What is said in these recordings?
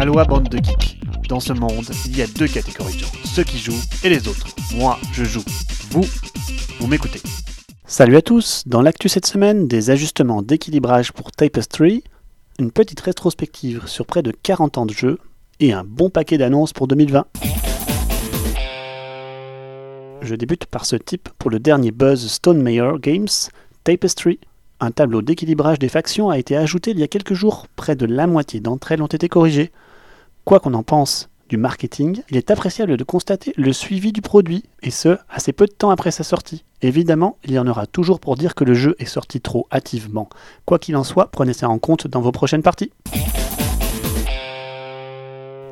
Aloha bande de geeks. Dans ce monde, il y a deux catégories de gens, ceux qui jouent et les autres. Moi, je joue. Vous, vous m'écoutez. Salut à tous, dans l'actu cette semaine, des ajustements d'équilibrage pour Tapestry, une petite rétrospective sur près de 40 ans de jeu et un bon paquet d'annonces pour 2020. Je débute par ce type pour le dernier buzz Stone Meyer Games, Tapestry. Un tableau d'équilibrage des factions a été ajouté il y a quelques jours, près de la moitié d'entre elles ont été corrigées. Quoi qu'on en pense du marketing, il est appréciable de constater le suivi du produit, et ce, assez peu de temps après sa sortie. Évidemment, il y en aura toujours pour dire que le jeu est sorti trop hâtivement. Quoi qu'il en soit, prenez ça en compte dans vos prochaines parties.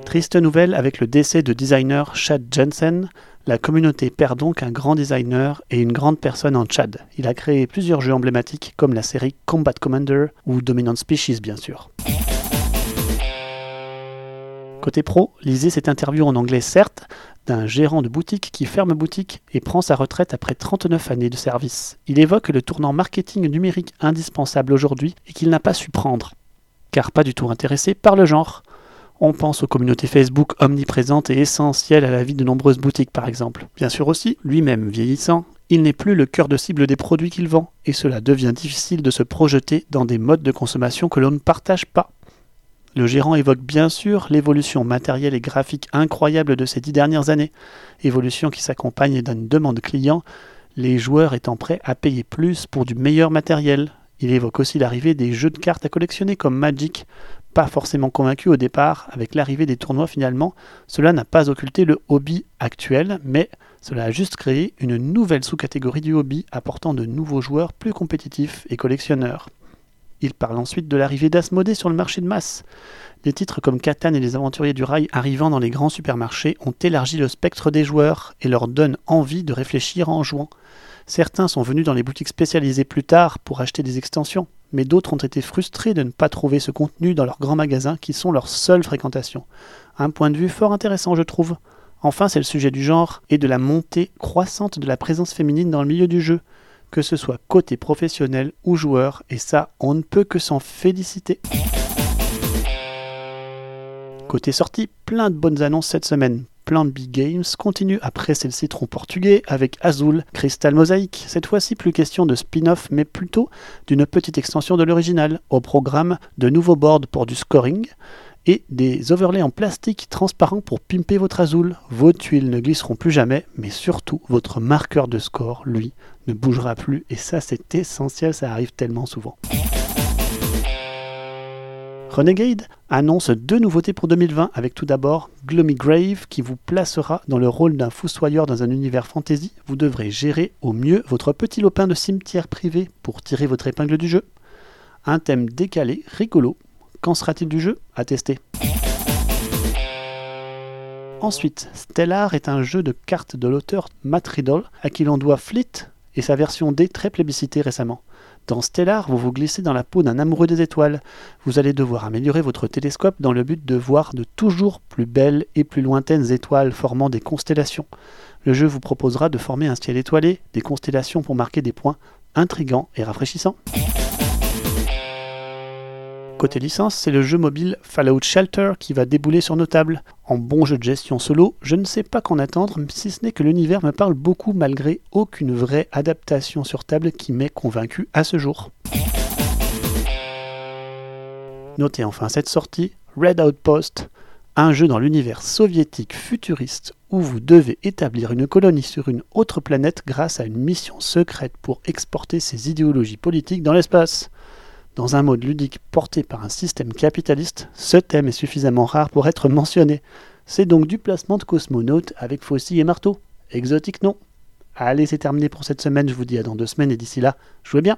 Triste nouvelle avec le décès de designer Chad Jensen. La communauté perd donc un grand designer et une grande personne en Chad. Il a créé plusieurs jeux emblématiques comme la série Combat Commander ou Dominant Species bien sûr. Côté pro, lisez cette interview en anglais certes, d'un gérant de boutique qui ferme boutique et prend sa retraite après 39 années de service. Il évoque le tournant marketing numérique indispensable aujourd'hui et qu'il n'a pas su prendre, car pas du tout intéressé par le genre. On pense aux communautés Facebook omniprésentes et essentielles à la vie de nombreuses boutiques par exemple. Bien sûr aussi, lui-même vieillissant, il n'est plus le cœur de cible des produits qu'il vend, et cela devient difficile de se projeter dans des modes de consommation que l'on ne partage pas. Le gérant évoque bien sûr l'évolution matérielle et graphique incroyable de ces dix dernières années, évolution qui s'accompagne d'une demande client, les joueurs étant prêts à payer plus pour du meilleur matériel. Il évoque aussi l'arrivée des jeux de cartes à collectionner comme Magic, pas forcément convaincu au départ, avec l'arrivée des tournois finalement, cela n'a pas occulté le hobby actuel, mais cela a juste créé une nouvelle sous-catégorie du hobby apportant de nouveaux joueurs plus compétitifs et collectionneurs. Il parle ensuite de l'arrivée d'Asmodée sur le marché de masse. Des titres comme Catan et les Aventuriers du Rail arrivant dans les grands supermarchés ont élargi le spectre des joueurs et leur donnent envie de réfléchir en jouant. Certains sont venus dans les boutiques spécialisées plus tard pour acheter des extensions, mais d'autres ont été frustrés de ne pas trouver ce contenu dans leurs grands magasins qui sont leur seule fréquentation. Un point de vue fort intéressant, je trouve. Enfin, c'est le sujet du genre et de la montée croissante de la présence féminine dans le milieu du jeu, que ce soit côté professionnel ou joueur, et ça, on ne peut que s'en féliciter. Côté sortie, plein de bonnes annonces cette semaine. Plan B Games continue à presser le citron portugais avec Azul Crystal Mosaic. Cette fois-ci, plus question de spin-off, mais plutôt d'une petite extension de l'original. Au programme, de nouveaux boards pour du scoring et des overlays en plastique transparent pour pimper votre Azul. Vos tuiles ne glisseront plus jamais, mais surtout votre marqueur de score, lui, ne bougera plus. Et ça, c'est essentiel, ça arrive tellement souvent. Renegade annonce deux nouveautés pour 2020 avec tout d'abord Gloomy Grave qui vous placera dans le rôle d'un fossoyeur dans un univers fantasy. Vous devrez gérer au mieux votre petit lopin de cimetière privé pour tirer votre épingle du jeu. Un thème décalé, rigolo. Qu'en sera-t-il du jeu À tester? Ensuite, Stellar est un jeu de cartes de l'auteur Matt Riddle à qui l'on doit Fleet et sa version D très plébiscitée récemment. Dans Stellar, vous vous glissez dans la peau d'un amoureux des étoiles. Vous allez devoir améliorer votre télescope dans le but de voir de toujours plus belles et plus lointaines étoiles formant des constellations. Le jeu vous proposera de former un ciel étoilé, des constellations pour marquer des points intrigants et rafraîchissants. Côté licence, c'est le jeu mobile Fallout Shelter qui va débouler sur nos tables. En bon jeu de gestion solo, je ne sais pas qu'en attendre, si ce n'est que l'univers me parle beaucoup malgré aucune vraie adaptation sur table qui m'ait convaincu à ce jour. Notez enfin cette sortie, Red Outpost, un jeu dans l'univers soviétique futuriste où vous devez établir une colonie sur une autre planète grâce à une mission secrète pour exporter ses idéologies politiques dans l'espace. Dans un mode ludique porté par un système capitaliste, ce thème est suffisamment rare pour être mentionné. C'est donc du placement de cosmonautes avec faucilles et marteau. Exotique non? Allez, c'est terminé pour cette semaine, je vous dis à dans deux semaines et d'ici là, jouez bien